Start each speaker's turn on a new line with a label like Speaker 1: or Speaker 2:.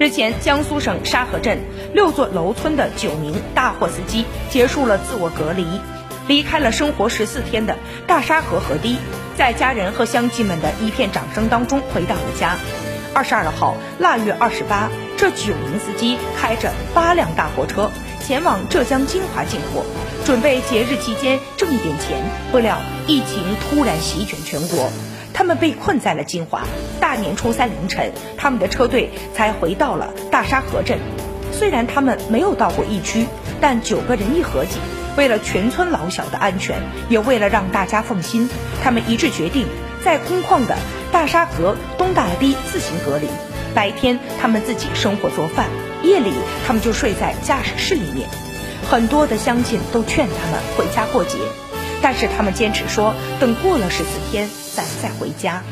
Speaker 1: 日前，江苏省沙河镇六座楼村的九名大货司机结束了自我隔离，离开了生活十四天的大沙河河堤，在家人和乡亲们的一片掌声当中回到了家。二十二号腊月二十八，这九名司机开着八辆大货车前往浙江金华进货，准备节日期间挣一点钱。不料疫情突然席卷全国。他们被困在了金华。大年初三凌晨，他们的车队才回到了大沙河镇。虽然他们没有到过疫区，但九个人一合计，为了全村老小的安全，也为了让大家放心，他们一致决定在空旷的大沙河东大堤自行隔离。白天他们自己生火做饭，夜里他们就睡在驾驶室里面。很多的乡亲都劝他们回家过节。但是他们坚持说，等过了十四天，咱再回家。